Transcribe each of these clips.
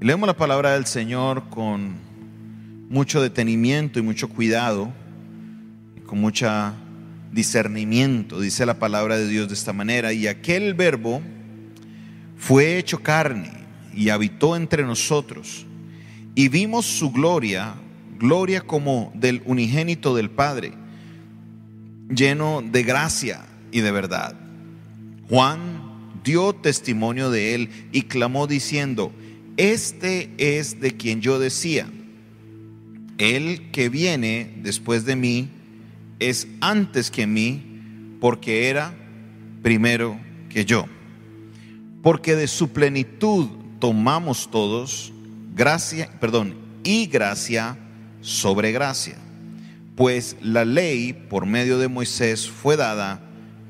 Leemos la palabra del Señor con mucho detenimiento y mucho cuidado, y con mucha discernimiento, dice la palabra de Dios de esta manera, y aquel verbo fue hecho carne y habitó entre nosotros, y vimos su gloria, gloria como del unigénito del Padre, lleno de gracia y de verdad. Juan dio testimonio de él y clamó diciendo, este es de quien yo decía, el que viene después de mí es antes que mí, porque era primero que yo. Porque de su plenitud tomamos todos gracia, perdón, y gracia sobre gracia. Pues la ley por medio de Moisés fue dada,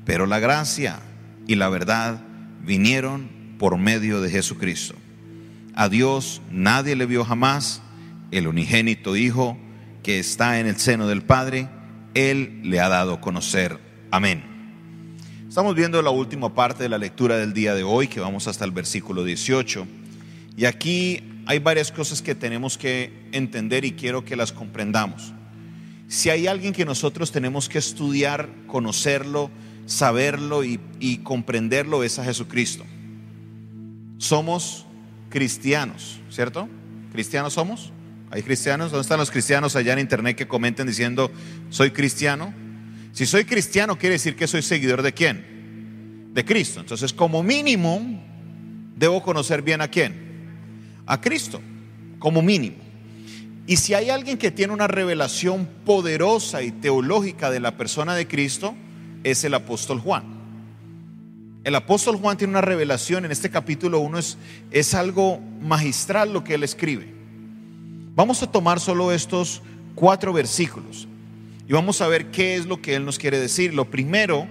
pero la gracia y la verdad vinieron por medio de Jesucristo. A Dios nadie le vio jamás, el unigénito Hijo que está en el seno del Padre, Él le ha dado a conocer. Amén. Estamos viendo la última parte de la lectura del día de hoy, que vamos hasta el versículo 18. Y aquí hay varias cosas que tenemos que entender y quiero que las comprendamos. Si hay alguien que nosotros tenemos que estudiar, conocerlo, saberlo y, y comprenderlo, es a Jesucristo. Somos cristianos, ¿cierto? ¿Cristianos somos? ¿Hay cristianos? ¿Dónde están los cristianos allá en internet que comenten diciendo, soy cristiano? Si soy cristiano, quiere decir que soy seguidor de quién? De Cristo. Entonces, como mínimo, debo conocer bien a quién? A Cristo, como mínimo. Y si hay alguien que tiene una revelación poderosa y teológica de la persona de Cristo, es el apóstol Juan. El apóstol Juan tiene una revelación en este capítulo 1, es, es algo magistral lo que él escribe. Vamos a tomar solo estos cuatro versículos y vamos a ver qué es lo que él nos quiere decir. Lo primero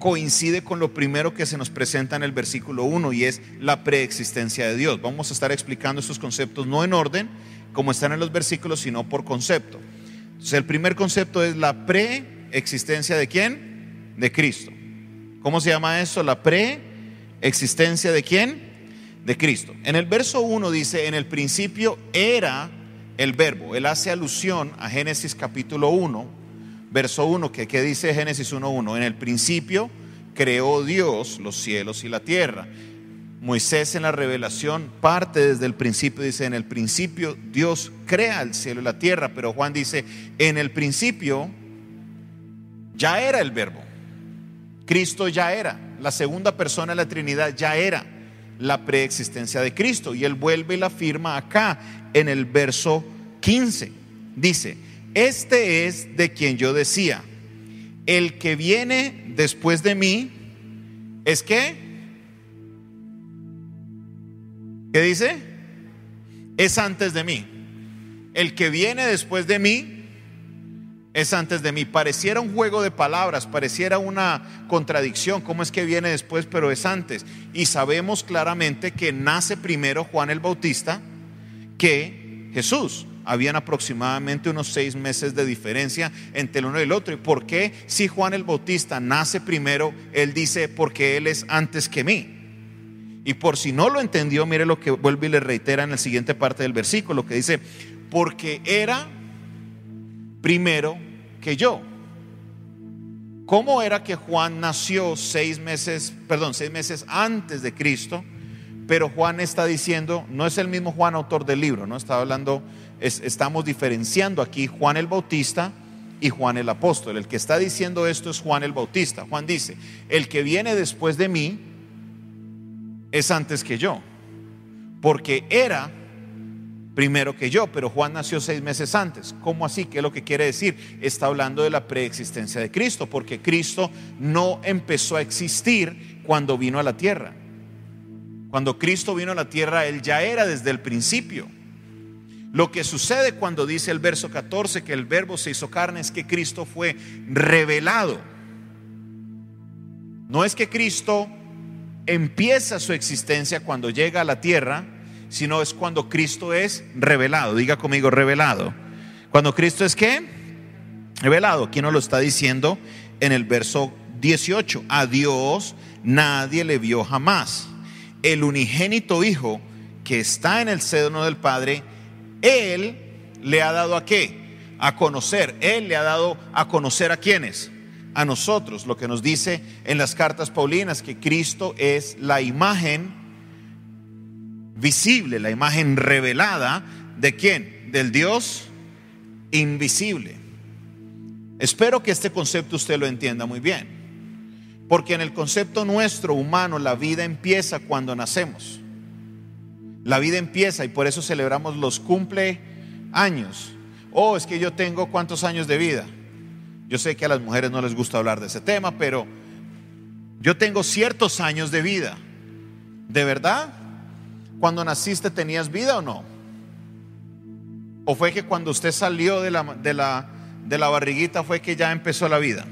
coincide con lo primero que se nos presenta en el versículo 1 y es la preexistencia de Dios. Vamos a estar explicando estos conceptos no en orden como están en los versículos, sino por concepto. Entonces, el primer concepto es la preexistencia de quién? De Cristo. ¿Cómo se llama eso? La preexistencia de quién? De Cristo. En el verso 1 dice, en el principio era el verbo. Él hace alusión a Génesis capítulo 1, verso 1, que, ¿qué dice Génesis 1.1? En el principio creó Dios los cielos y la tierra. Moisés en la revelación parte desde el principio, dice, en el principio Dios crea el cielo y la tierra, pero Juan dice, en el principio ya era el verbo. Cristo ya era, la segunda persona de la Trinidad ya era la preexistencia de Cristo. Y él vuelve y la afirma acá en el verso 15. Dice, este es de quien yo decía, el que viene después de mí, ¿es qué? ¿Qué dice? Es antes de mí. El que viene después de mí es antes de mí. Pareciera un juego de palabras, pareciera una contradicción, cómo es que viene después, pero es antes. Y sabemos claramente que nace primero Juan el Bautista que Jesús. Habían aproximadamente unos seis meses de diferencia entre el uno y el otro. ¿Y por qué si Juan el Bautista nace primero, él dice, porque él es antes que mí? Y por si no lo entendió, mire lo que vuelve y le reitera en la siguiente parte del versículo, que dice, porque era primero que yo. ¿Cómo era que Juan nació seis meses, perdón, seis meses antes de Cristo? Pero Juan está diciendo, no es el mismo Juan autor del libro, no está hablando, estamos diferenciando aquí Juan el Bautista y Juan el apóstol. El que está diciendo esto es Juan el Bautista. Juan dice, el que viene después de mí es antes que yo, porque era primero que yo, pero Juan nació seis meses antes. ¿Cómo así? ¿Qué es lo que quiere decir? Está hablando de la preexistencia de Cristo, porque Cristo no empezó a existir cuando vino a la tierra. Cuando Cristo vino a la tierra, Él ya era desde el principio. Lo que sucede cuando dice el verso 14 que el verbo se hizo carne es que Cristo fue revelado. No es que Cristo empieza su existencia cuando llega a la tierra, sino es cuando Cristo es revelado. Diga conmigo, revelado. Cuando Cristo es qué? Revelado. Aquí nos lo está diciendo en el verso 18. A Dios nadie le vio jamás. El unigénito Hijo que está en el seno del Padre, Él le ha dado a qué? A conocer. Él le ha dado a conocer a quienes. A nosotros, lo que nos dice en las cartas paulinas, que Cristo es la imagen visible, la imagen revelada de quién? Del Dios invisible. Espero que este concepto usted lo entienda muy bien. Porque en el concepto nuestro humano la vida empieza cuando nacemos. La vida empieza y por eso celebramos los cumpleaños. Oh, es que yo tengo cuántos años de vida. Yo sé que a las mujeres no les gusta hablar de ese tema, pero yo tengo ciertos años de vida. ¿De verdad? Cuando naciste tenías vida o no? ¿O fue que cuando usted salió de la, de la, de la barriguita fue que ya empezó la vida?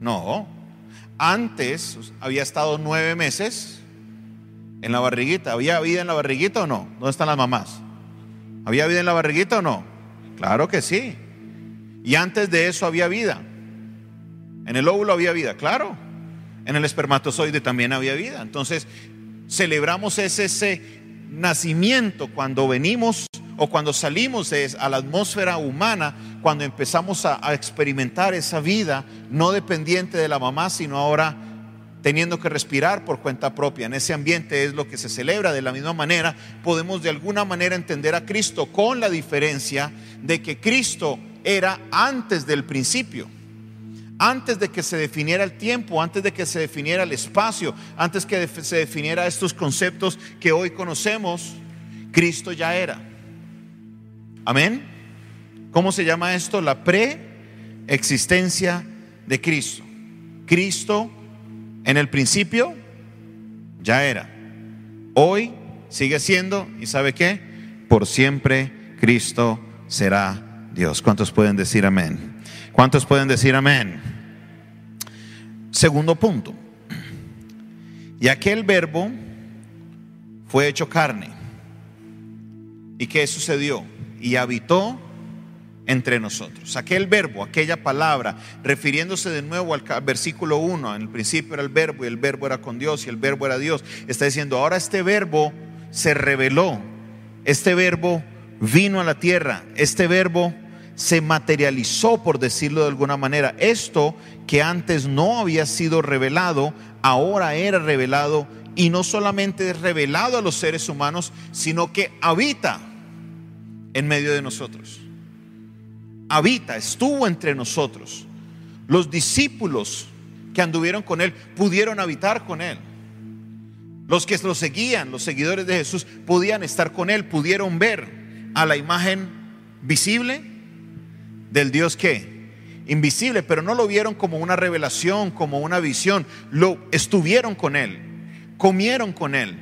No. Antes había estado nueve meses en la barriguita. ¿Había vida en la barriguita o no? ¿Dónde están las mamás? ¿Había vida en la barriguita o no? Claro que sí. Y antes de eso había vida. En el óvulo había vida, claro. En el espermatozoide también había vida. Entonces, celebramos ese, nacimiento cuando venimos o cuando salimos a la atmósfera humana, cuando empezamos a, experimentar esa vida no dependiente de la mamá, sino ahora teniendo que respirar por cuenta propia. En ese ambiente es lo que se celebra. De la misma manera, podemos de alguna manera entender a Cristo con la diferencia de que Cristo era antes del principio antes de que se definiera el tiempo, antes de que se definiera el espacio, antes que se definiera estos conceptos que hoy conocemos, Cristo ya era. Amén. ¿Cómo se llama esto? La preexistencia de Cristo. Cristo en el principio ya era. Hoy sigue siendo, ¿y sabe qué? Por siempre Cristo será Dios. ¿Cuántos pueden decir amén? ¿Cuántos pueden decir amén? Segundo punto. Y aquel verbo fue hecho carne. ¿Y qué sucedió? Y habitó entre nosotros. Aquel verbo, aquella palabra, refiriéndose de nuevo al versículo 1, en el principio era el verbo y el verbo era con Dios y el verbo era Dios, está diciendo, ahora este verbo se reveló, este verbo vino a la tierra, este verbo se materializó, por decirlo de alguna manera. Esto que antes no había sido revelado, ahora era revelado y no solamente es revelado a los seres humanos, sino que habita en medio de nosotros. Habita, estuvo entre nosotros. Los discípulos que anduvieron con él pudieron habitar con él. Los que lo seguían, los seguidores de Jesús, podían estar con él, pudieron ver a la imagen visible del Dios que invisible, pero no lo vieron como una revelación, como una visión, lo estuvieron con él, comieron con él.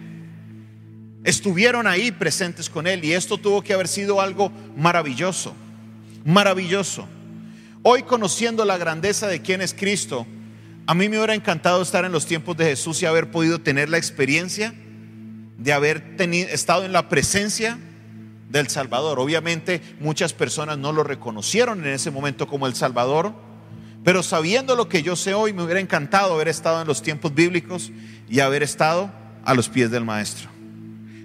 Estuvieron ahí presentes con él y esto tuvo que haber sido algo maravilloso, maravilloso. Hoy conociendo la grandeza de quién es Cristo, a mí me hubiera encantado estar en los tiempos de Jesús y haber podido tener la experiencia de haber tenido, estado en la presencia del Salvador. Obviamente muchas personas no lo reconocieron en ese momento como el Salvador, pero sabiendo lo que yo sé hoy, me hubiera encantado haber estado en los tiempos bíblicos y haber estado a los pies del Maestro.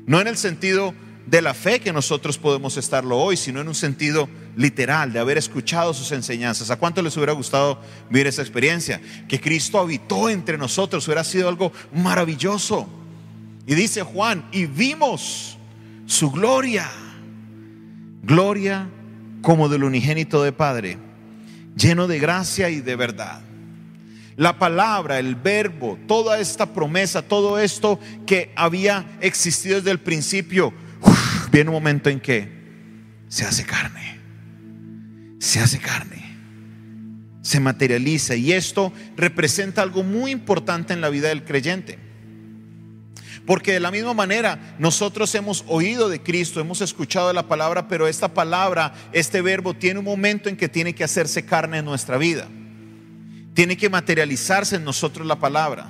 No en el sentido de la fe que nosotros podemos estarlo hoy, sino en un sentido literal, de haber escuchado sus enseñanzas. ¿A cuánto les hubiera gustado vivir esa experiencia? Que Cristo habitó entre nosotros, hubiera sido algo maravilloso. Y dice Juan, y vimos su gloria gloria como del unigénito de Padre, lleno de gracia y de verdad. La palabra, el verbo, toda esta promesa, todo esto que había existido desde el principio, viene un momento en que se hace carne, se hace carne, se materializa y esto representa algo muy importante en la vida del creyente. Porque de la misma manera nosotros hemos oído de Cristo, hemos escuchado la palabra, pero esta palabra, este verbo tiene un momento en que tiene que hacerse carne en nuestra vida. Tiene que materializarse en nosotros la palabra.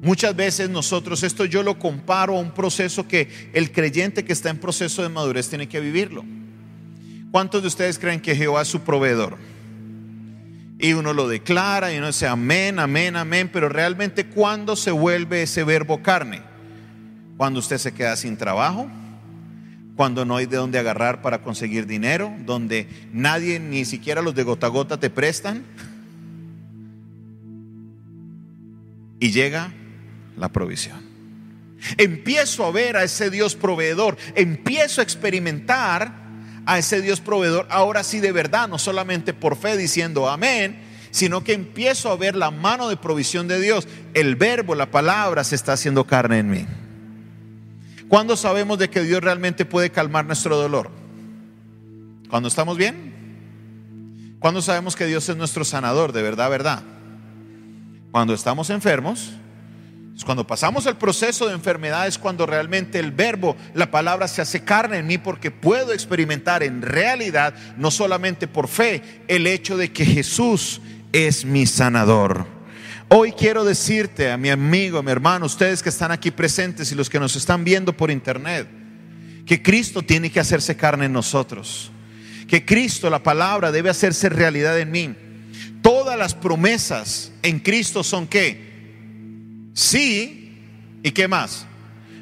Muchas veces nosotros, esto yo lo comparo a un proceso que el creyente que está en proceso de madurez tiene que vivirlo. ¿Cuántos de ustedes creen que Jehová es su proveedor? Y uno lo declara y uno dice amén, amén, amén, pero realmente ¿cuándo se vuelve ese verbo carne? cuando usted se queda sin trabajo, cuando no hay de dónde agarrar para conseguir dinero, donde nadie, ni siquiera los de gota a gota te prestan. Y llega la provisión. Empiezo a ver a ese Dios proveedor, empiezo a experimentar a ese Dios proveedor, ahora sí de verdad, no solamente por fe diciendo amén, sino que empiezo a ver la mano de provisión de Dios. El verbo, la palabra se está haciendo carne en mí. ¿Cuándo sabemos de que Dios realmente puede calmar nuestro dolor? ¿Cuando estamos bien? ¿Cuándo sabemos que Dios es nuestro sanador, de verdad, verdad? Cuando estamos enfermos cuando pasamos el proceso de enfermedad es cuando realmente el verbo, la palabra se hace carne en mí porque puedo experimentar en realidad, no solamente por fe, el hecho de que Jesús es mi sanador. Hoy quiero decirte a mi amigo, a mi hermano, ustedes que están aquí presentes y los que nos están viendo por internet, que Cristo tiene que hacerse carne en nosotros. Que Cristo, la palabra, debe hacerse realidad en mí. Todas las promesas en Cristo son que Sí, ¿y qué más?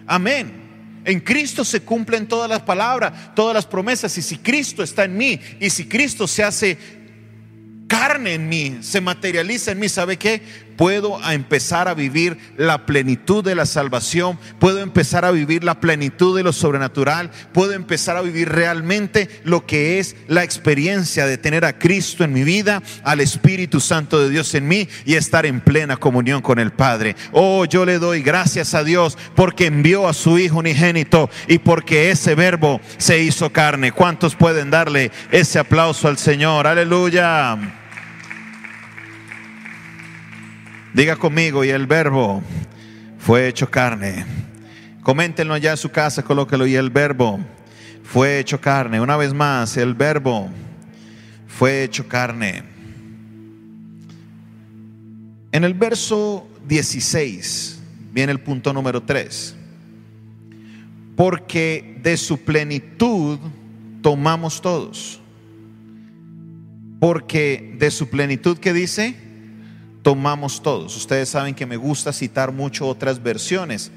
Amén. En Cristo se cumplen todas las palabras, todas las promesas. Y si Cristo está en mí y si Cristo se hace carne en mí, se materializa en mí, ¿sabe qué? Puedo empezar a vivir la plenitud de la salvación, puedo empezar a vivir la plenitud de lo sobrenatural, puedo empezar a vivir realmente lo que es la experiencia de tener a Cristo en mi vida, al Espíritu Santo de Dios en mí y estar en plena comunión con el Padre. Oh, yo le doy gracias a Dios porque envió a su Hijo unigénito y porque ese verbo se hizo carne. ¿Cuántos pueden darle ese aplauso al Señor? Aleluya. Diga conmigo, y el verbo fue hecho carne. Coméntenlo allá en su casa, colóquelo, y el verbo fue hecho carne. Una vez más, el verbo fue hecho carne. En el verso 16 viene el punto número 3. Porque de su plenitud tomamos todos. Porque de su plenitud, ¿qué dice? Tomamos todos. Ustedes saben que me gusta citar mucho otras versiones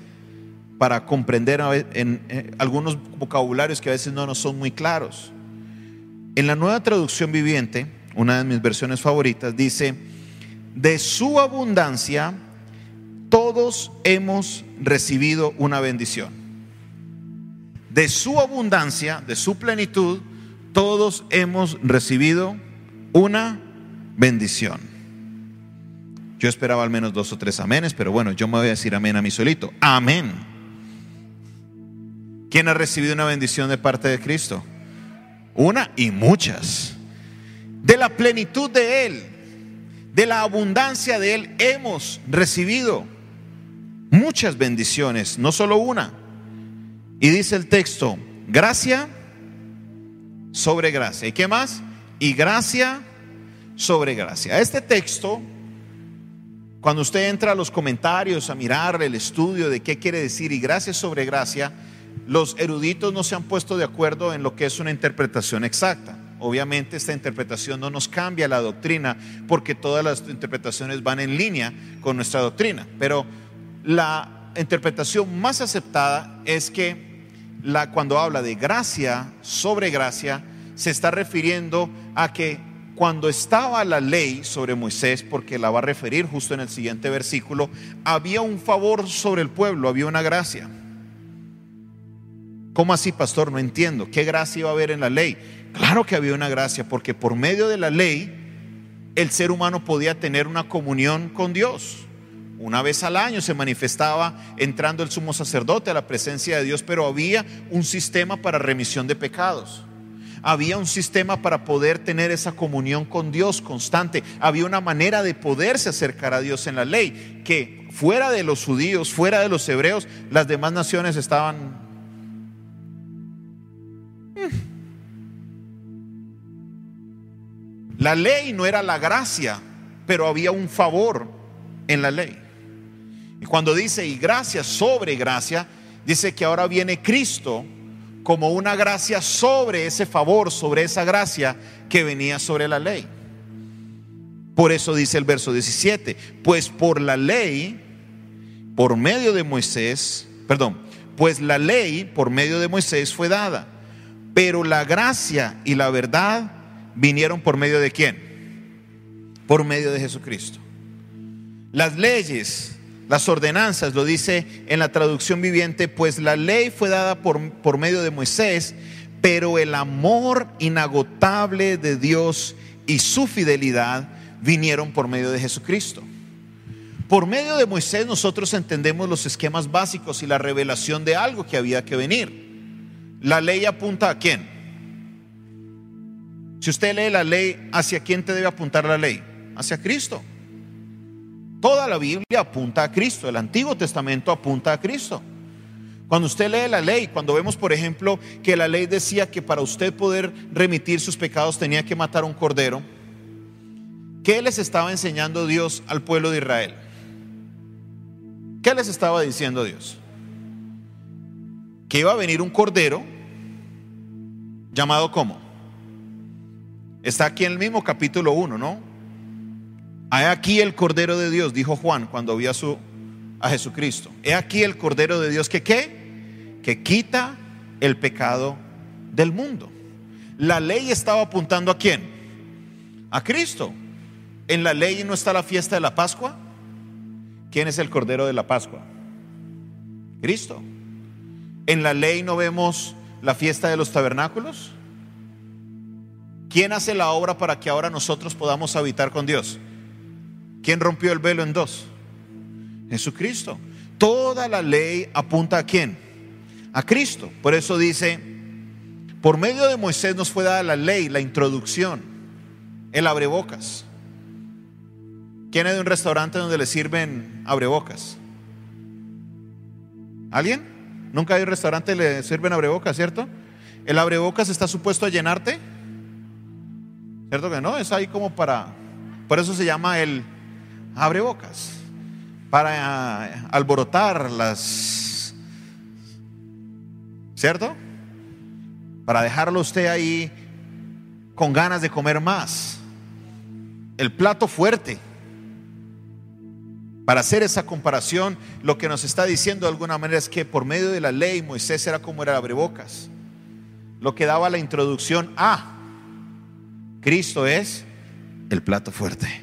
para comprender en, eh, algunos vocabularios que a veces no nos son muy claros. En la nueva traducción viviente, una de mis versiones favoritas, dice, de su abundancia todos hemos recibido una bendición. De su abundancia, de su plenitud, todos hemos recibido una bendición. Yo esperaba al menos dos o tres amenes, pero bueno, yo me voy a decir amén a mi solito. Amén. ¿Quién ha recibido una bendición de parte de Cristo? Una y muchas. De la plenitud de Él, de la abundancia de Él, hemos recibido muchas bendiciones, no solo una. Y dice el texto, gracia sobre gracia. ¿Y qué más? Y gracia sobre gracia. Este texto cuando usted entra a los comentarios a mirar el estudio de qué quiere decir y gracia sobre gracia, los eruditos no se han puesto de acuerdo en lo que es una interpretación exacta. Obviamente esta interpretación no nos cambia la doctrina porque todas las interpretaciones van en línea con nuestra doctrina. Pero la interpretación más aceptada es que la, cuando habla de gracia sobre gracia, se está refiriendo a que cuando estaba la ley sobre Moisés, porque la va a referir justo en el siguiente versículo, había un favor sobre el pueblo, había una gracia. ¿Cómo así, pastor? No entiendo. ¿Qué gracia iba a haber en la ley? Claro que había una gracia, porque por medio de la ley el ser humano podía tener una comunión con Dios. Una vez al año se manifestaba entrando el sumo sacerdote a la presencia de Dios, pero había un sistema para remisión de pecados había un sistema para poder tener esa comunión con Dios constante. Había una manera de poderse acercar a Dios en la ley, que fuera de los judíos, fuera de los hebreos, las demás naciones estaban... Mm. La ley no era la gracia, pero había un favor en la ley. Y cuando dice y gracia sobre gracia, dice que ahora viene Cristo como una gracia sobre ese favor, sobre esa gracia que venía sobre la ley. Por eso dice el verso 17, pues por la ley, por medio de Moisés, perdón, pues la ley por medio de Moisés fue dada, pero la gracia y la verdad vinieron por medio de quién? Por medio de Jesucristo. Las leyes, las ordenanzas, lo dice en la traducción viviente, pues la ley fue dada por, por medio de Moisés, pero el amor inagotable de Dios y su fidelidad vinieron por medio de Jesucristo. Por medio de Moisés nosotros entendemos los esquemas básicos y la revelación de algo que había que venir. La ley apunta a quién. Si usted lee la ley, ¿hacia quién te debe apuntar la ley? Hacia Cristo. Toda la Biblia apunta a Cristo, el Antiguo Testamento apunta a Cristo. Cuando usted lee la ley, cuando vemos, por ejemplo, que la ley decía que para usted poder remitir sus pecados tenía que matar un cordero, ¿qué les estaba enseñando Dios al pueblo de Israel? ¿Qué les estaba diciendo Dios? Que iba a venir un cordero llamado ¿cómo? Está aquí en el mismo capítulo 1, ¿no? Hay aquí el cordero de Dios, dijo Juan cuando vio a, su, a Jesucristo. He aquí el cordero de Dios que qué? Que quita el pecado del mundo. La ley estaba apuntando a quién? A Cristo. En la ley no está la fiesta de la Pascua. ¿Quién es el Cordero de la Pascua? Cristo. En la ley no vemos la fiesta de los tabernáculos. ¿Quién hace la obra para que ahora nosotros podamos habitar con Dios? ¿Quién rompió el velo en dos? Jesucristo. Toda la ley apunta a quién? A Cristo. Por eso dice, por medio de Moisés nos fue dada la ley, la introducción, el abrebocas. ¿Quién es de un restaurante donde le sirven abrebocas? ¿Alguien? Nunca hay un restaurante y le sirven abrebocas, ¿cierto? ¿El abrebocas está supuesto a llenarte? ¿Cierto que no? Es ahí como para... Por eso se llama el abrebocas. Para alborotar las... ¿Cierto? Para dejarlo usted ahí con ganas de comer más. El plato fuerte. Para hacer esa comparación, lo que nos está diciendo de alguna manera es que por medio de la ley Moisés era como era abrebocas. Lo que daba la introducción a Cristo es el plato fuerte.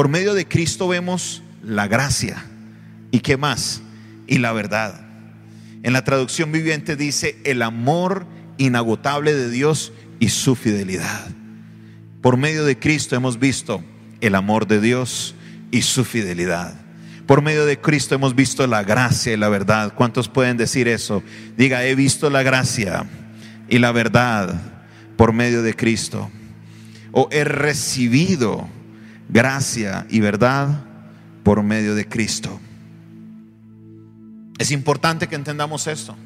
Por medio de Cristo vemos la gracia. ¿Y qué más? Y la verdad. En la traducción viviente dice el amor inagotable de Dios y su fidelidad. Por medio de Cristo hemos visto el amor de Dios y su fidelidad. Por medio de Cristo hemos visto la gracia y la verdad. ¿Cuántos pueden decir eso? Diga, he visto la gracia y la verdad por medio de Cristo. O he recibido gracia y verdad por medio de Cristo. Es importante que entendamos esto.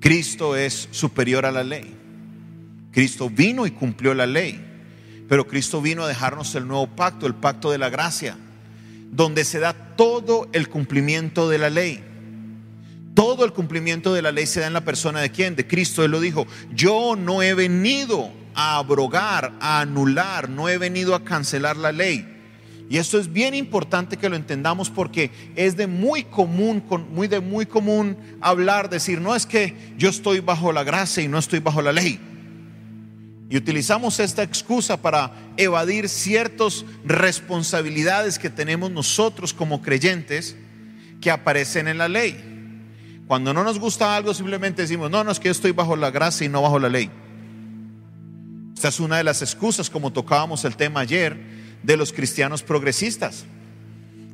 Cristo es superior a la ley. Cristo vino y cumplió la ley. Pero Cristo vino a dejarnos el nuevo pacto, el pacto de la gracia, donde se da todo el cumplimiento de la ley. Todo el cumplimiento de la ley se da en la persona de quién? De Cristo. Él lo dijo, yo no he venido a abrogar, a anular, no he venido a cancelar la ley. Y esto es bien importante que lo entendamos porque es de muy común, muy de muy común hablar, decir, no es que yo estoy bajo la gracia y no estoy bajo la ley. Y utilizamos esta excusa para evadir ciertas responsabilidades que tenemos nosotros como creyentes que aparecen en la ley. Cuando no nos gusta algo, simplemente decimos, no, no es que yo estoy bajo la gracia y no bajo la ley. Esta es una de las excusas, como tocábamos el tema ayer, de los cristianos progresistas.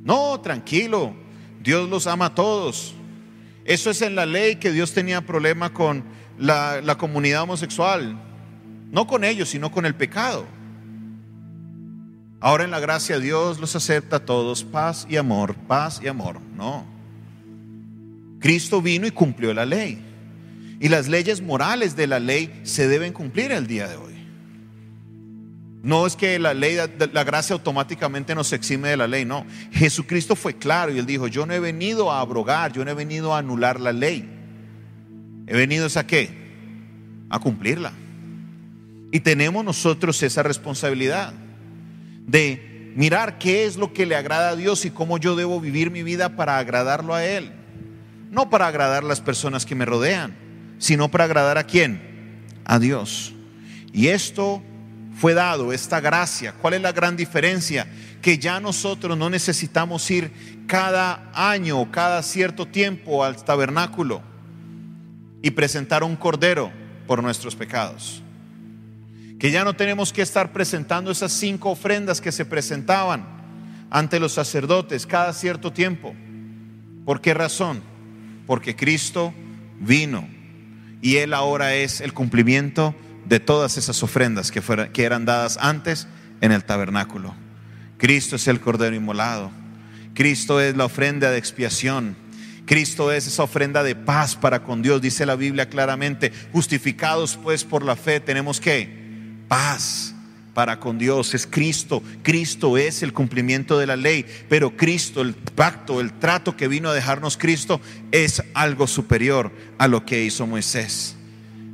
No, tranquilo, Dios los ama a todos. Eso es en la ley que Dios tenía problema con la, la comunidad homosexual. No con ellos, sino con el pecado. Ahora en la gracia Dios los acepta a todos, paz y amor, paz y amor. No. Cristo vino y cumplió la ley. Y las leyes morales de la ley se deben cumplir el día de hoy. No es que la ley, la gracia automáticamente nos exime de la ley, no. Jesucristo fue claro y él dijo, yo no he venido a abrogar, yo no he venido a anular la ley. He venido a qué? A cumplirla. Y tenemos nosotros esa responsabilidad de mirar qué es lo que le agrada a Dios y cómo yo debo vivir mi vida para agradarlo a Él. No para agradar a las personas que me rodean, sino para agradar a quién? A Dios. Y esto fue dado, esta gracia. ¿Cuál es la gran diferencia? Que ya nosotros no necesitamos ir cada año o cada cierto tiempo al tabernáculo y presentar un cordero por nuestros pecados. Que ya no tenemos que estar presentando esas cinco ofrendas que se presentaban ante los sacerdotes cada cierto tiempo. ¿Por qué razón? Porque Cristo vino y Él ahora es el cumplimiento de todas esas ofrendas que, que eran dadas antes en el tabernáculo. Cristo es el Cordero inmolado. Cristo es la ofrenda de expiación. Cristo es esa ofrenda de paz para con Dios, dice la Biblia claramente. Justificados pues por la fe tenemos que paz para con Dios. Es Cristo. Cristo es el cumplimiento de la ley. Pero Cristo, el pacto, el trato que vino a dejarnos Cristo es algo superior a lo que hizo Moisés.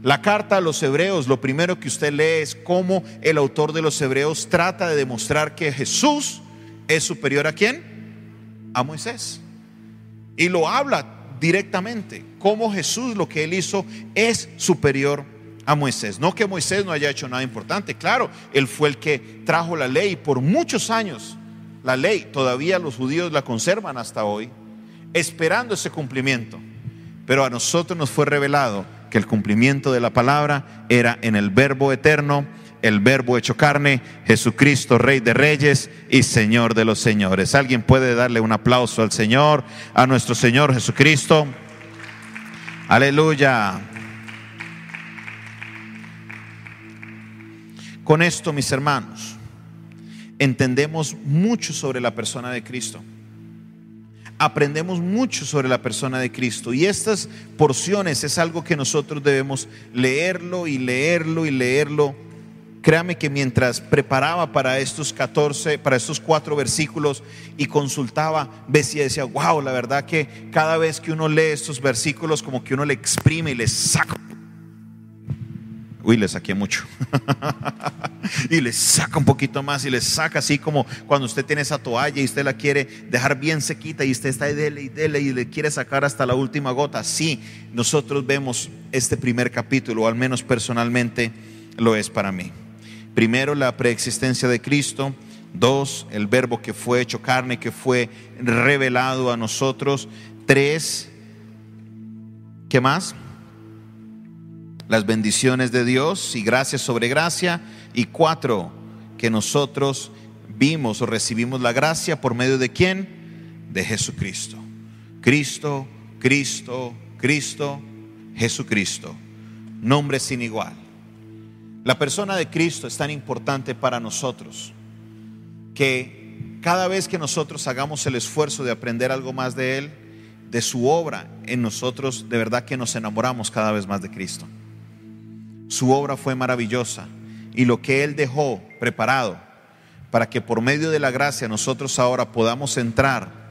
La carta a los hebreos, lo primero que usted lee es cómo el autor de los hebreos trata de demostrar que Jesús es superior a quién? A Moisés. Y lo habla directamente, cómo Jesús lo que él hizo es superior a Moisés. No que Moisés no haya hecho nada importante, claro, él fue el que trajo la ley por muchos años. La ley todavía los judíos la conservan hasta hoy, esperando ese cumplimiento. Pero a nosotros nos fue revelado que el cumplimiento de la palabra era en el verbo eterno, el verbo hecho carne, Jesucristo, Rey de Reyes y Señor de los Señores. ¿Alguien puede darle un aplauso al Señor, a nuestro Señor Jesucristo? Aleluya. Con esto, mis hermanos, entendemos mucho sobre la persona de Cristo aprendemos mucho sobre la persona de Cristo. Y estas porciones es algo que nosotros debemos leerlo y leerlo y leerlo. Créame que mientras preparaba para estos 14, para estos cuatro versículos y consultaba, decía, decía, wow, la verdad que cada vez que uno lee estos versículos, como que uno le exprime y le saca Uy, le saqué mucho. y le saca un poquito más y le saca así como cuando usted tiene esa toalla y usted la quiere dejar bien sequita y usted está ahí dele y dele y le quiere sacar hasta la última gota. Sí, nosotros vemos este primer capítulo, o al menos personalmente lo es para mí. Primero, la preexistencia de Cristo. Dos, el verbo que fue hecho carne, que fue revelado a nosotros. Tres, ¿qué más? Las bendiciones de Dios y gracia sobre gracia. Y cuatro, que nosotros vimos o recibimos la gracia por medio de quién? De Jesucristo. Cristo, Cristo, Cristo, Jesucristo. Nombre sin igual. La persona de Cristo es tan importante para nosotros que cada vez que nosotros hagamos el esfuerzo de aprender algo más de Él, de su obra en nosotros, de verdad que nos enamoramos cada vez más de Cristo. Su obra fue maravillosa y lo que Él dejó preparado para que por medio de la gracia nosotros ahora podamos entrar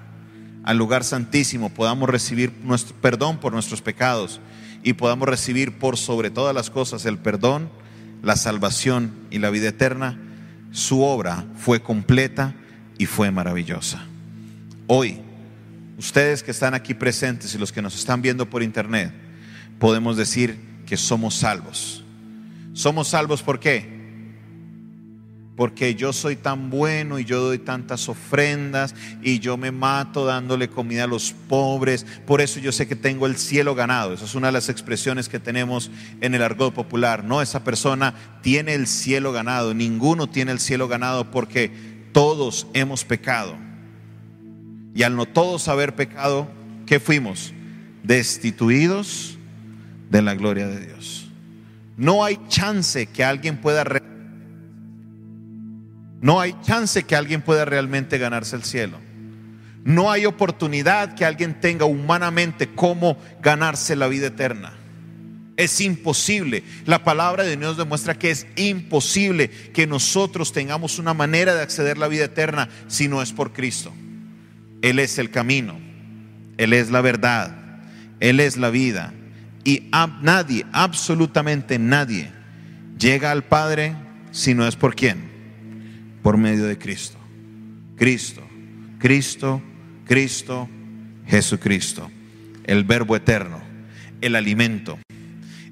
al lugar santísimo, podamos recibir nuestro perdón por nuestros pecados y podamos recibir por sobre todas las cosas el perdón, la salvación y la vida eterna, su obra fue completa y fue maravillosa. Hoy, ustedes que están aquí presentes y los que nos están viendo por internet, podemos decir que somos salvos somos salvos ¿por qué? Porque yo soy tan bueno y yo doy tantas ofrendas y yo me mato dándole comida a los pobres. Por eso yo sé que tengo el cielo ganado. Esa es una de las expresiones que tenemos en el argot popular. No, esa persona tiene el cielo ganado. Ninguno tiene el cielo ganado porque todos hemos pecado. Y al no todos haber pecado, ¿qué fuimos? Destituidos de la gloria de Dios. No hay chance que alguien pueda no hay chance que alguien pueda realmente ganarse el cielo. No hay oportunidad que alguien tenga humanamente cómo ganarse la vida eterna. Es imposible. La palabra de Dios demuestra que es imposible que nosotros tengamos una manera de acceder a la vida eterna si no es por Cristo. Él es el camino. Él es la verdad. Él es la vida. Y nadie, absolutamente nadie, llega al Padre si no es por quién. Por medio de Cristo. Cristo, Cristo, Cristo, Jesucristo. el verbo eterno, el alimento,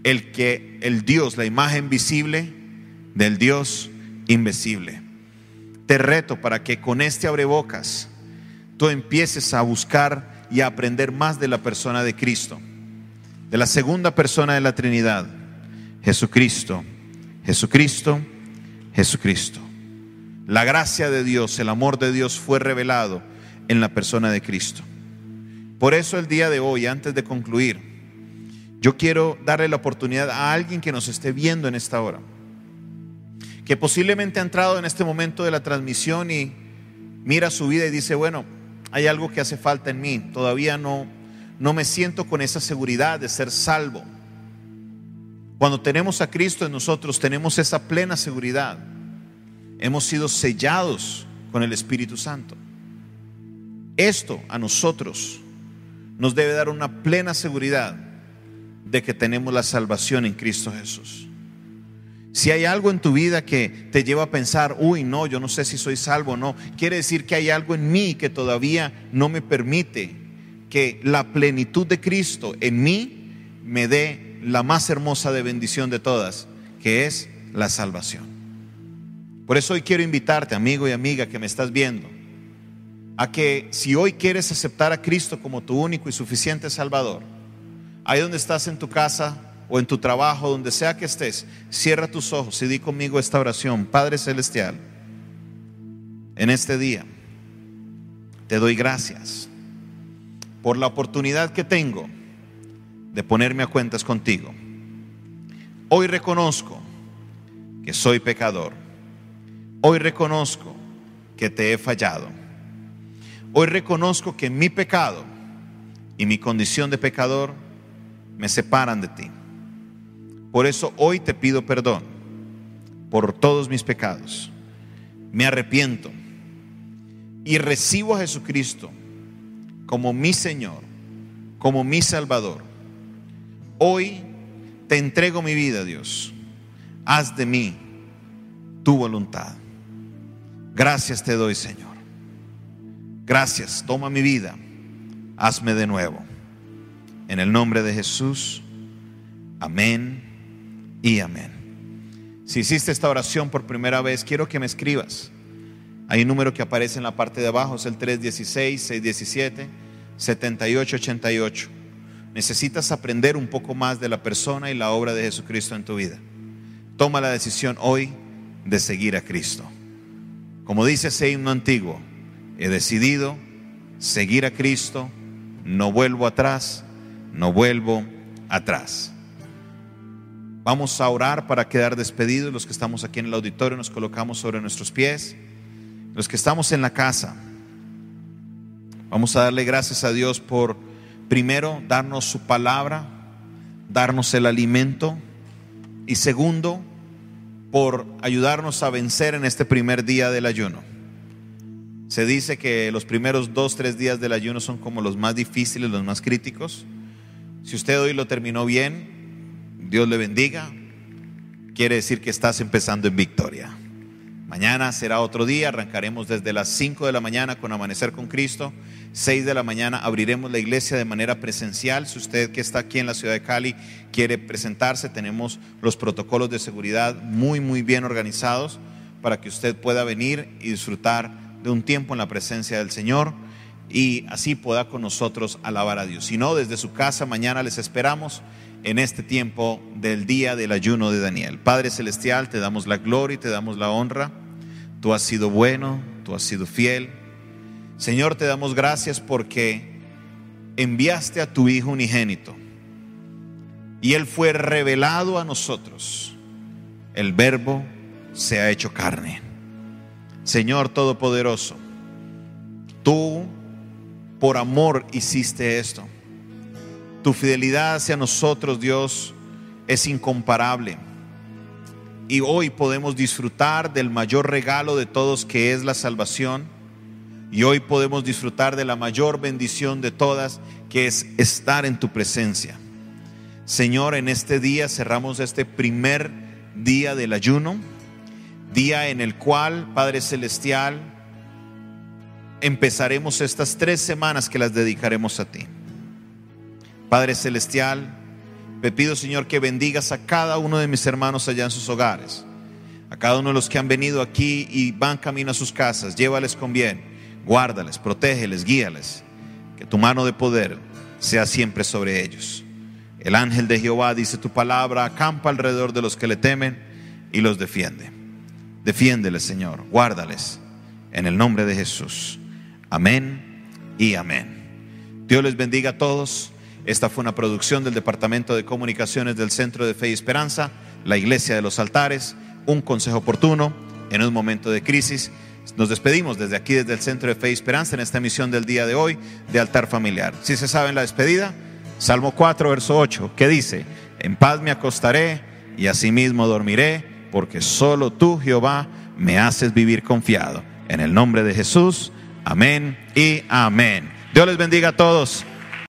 el que el Dios, la imagen visible del Dios invisible. Te reto para que con este abrebocas tú empieces a buscar y a aprender más de la persona de Cristo, de la segunda persona de la Trinidad, Jesucristo, Jesucristo, Jesucristo. La gracia de Dios, el amor de Dios fue revelado en la persona de Cristo. Por eso el día de hoy, antes de concluir, yo quiero darle la oportunidad a alguien que nos esté viendo en esta hora, que posiblemente ha entrado en este momento de la transmisión y mira su vida y dice, bueno, hay algo que hace falta en mí, todavía no, no me siento con esa seguridad de ser salvo. Cuando tenemos a Cristo en nosotros, tenemos esa plena seguridad. Hemos sido sellados con el Espíritu Santo. Esto a nosotros nos debe dar una plena seguridad de que tenemos la salvación en Cristo Jesús. Si hay algo en tu vida que te lleva a pensar, uy, no, yo no sé si soy salvo o no, quiere decir que hay algo en mí que todavía no me permite que la plenitud de Cristo en mí me dé la más hermosa de bendición de todas, que es la salvación. Por eso hoy quiero invitarte, amigo y amiga que me estás viendo, a que si hoy quieres aceptar a Cristo como tu único y suficiente Salvador, ahí donde estás en tu casa o en tu trabajo, donde sea que estés, cierra tus ojos y di conmigo esta oración. Padre Celestial, en este día te doy gracias por la oportunidad que tengo de ponerme a cuentas contigo. Hoy reconozco que soy pecador. Hoy reconozco que te he fallado Hoy reconozco que mi pecado y mi condición de pecador me separan de ti. Por eso hoy te pido perdón por todos mis pecados. Me arrepiento y recibo a Jesucristo como mi Señor, como mi Salvador. Hoy te entrego mi vida, Dios. Haz de mí tu voluntad. Gracias te doy, Señor. Gracias, toma mi vida, hazme de nuevo. En el nombre de Jesús, amén y amén. Si hiciste esta oración por primera vez, quiero que me escribas. Hay un número que aparece en la parte de abajo, es el 316-617-7888. Necesitas aprender un poco más de la persona y la obra de Jesucristo en tu vida. Toma la decisión hoy de seguir a Cristo. Como dice ese himno antiguo, He decidido seguir a Cristo, no vuelvo atrás, no vuelvo atrás. Vamos a orar para quedar despedidos. Los que estamos aquí en el auditorio nos colocamos sobre nuestros pies. Los que estamos en la casa, vamos a darle gracias a Dios por, primero, darnos su palabra, darnos el alimento y segundo, por ayudarnos a vencer en este primer día del ayuno. Se dice que los primeros dos, tres días del ayuno son como los más difíciles, los más críticos. Si usted hoy lo terminó bien, Dios le bendiga. Quiere decir que estás empezando en victoria. Mañana será otro día, arrancaremos desde las 5 de la mañana con Amanecer con Cristo. 6 de la mañana abriremos la iglesia de manera presencial. Si usted que está aquí en la ciudad de Cali quiere presentarse, tenemos los protocolos de seguridad muy, muy bien organizados para que usted pueda venir y disfrutar de un tiempo en la presencia del Señor y así pueda con nosotros alabar a Dios. Si no, desde su casa mañana les esperamos en este tiempo del día del ayuno de Daniel. Padre Celestial, te damos la gloria y te damos la honra. Tú has sido bueno, tú has sido fiel. Señor, te damos gracias porque enviaste a tu Hijo unigénito y Él fue revelado a nosotros. El verbo se ha hecho carne. Señor Todopoderoso, tú por amor hiciste esto. Tu fidelidad hacia nosotros, Dios, es incomparable. Y hoy podemos disfrutar del mayor regalo de todos que es la salvación. Y hoy podemos disfrutar de la mayor bendición de todas que es estar en tu presencia. Señor, en este día cerramos este primer día del ayuno día en el cual, Padre Celestial, empezaremos estas tres semanas que las dedicaremos a ti. Padre Celestial, te pido, Señor, que bendigas a cada uno de mis hermanos allá en sus hogares, a cada uno de los que han venido aquí y van camino a sus casas. Llévales con bien, guárdales, protégeles, guíales. Que tu mano de poder sea siempre sobre ellos. El ángel de Jehová, dice tu palabra, acampa alrededor de los que le temen y los defiende. Defiéndeles, Señor, guárdales en el nombre de Jesús. Amén y amén. Dios les bendiga a todos. Esta fue una producción del Departamento de Comunicaciones del Centro de Fe y Esperanza, la Iglesia de los Altares, un consejo oportuno en un momento de crisis. Nos despedimos desde aquí, desde el Centro de Fe y Esperanza, en esta emisión del día de hoy de Altar Familiar. Si se saben la despedida, Salmo 4, verso 8, que dice, en paz me acostaré y asimismo dormiré, porque solo tú, Jehová, me haces vivir confiado. En el nombre de Jesús, amén y amén. Dios les bendiga a todos.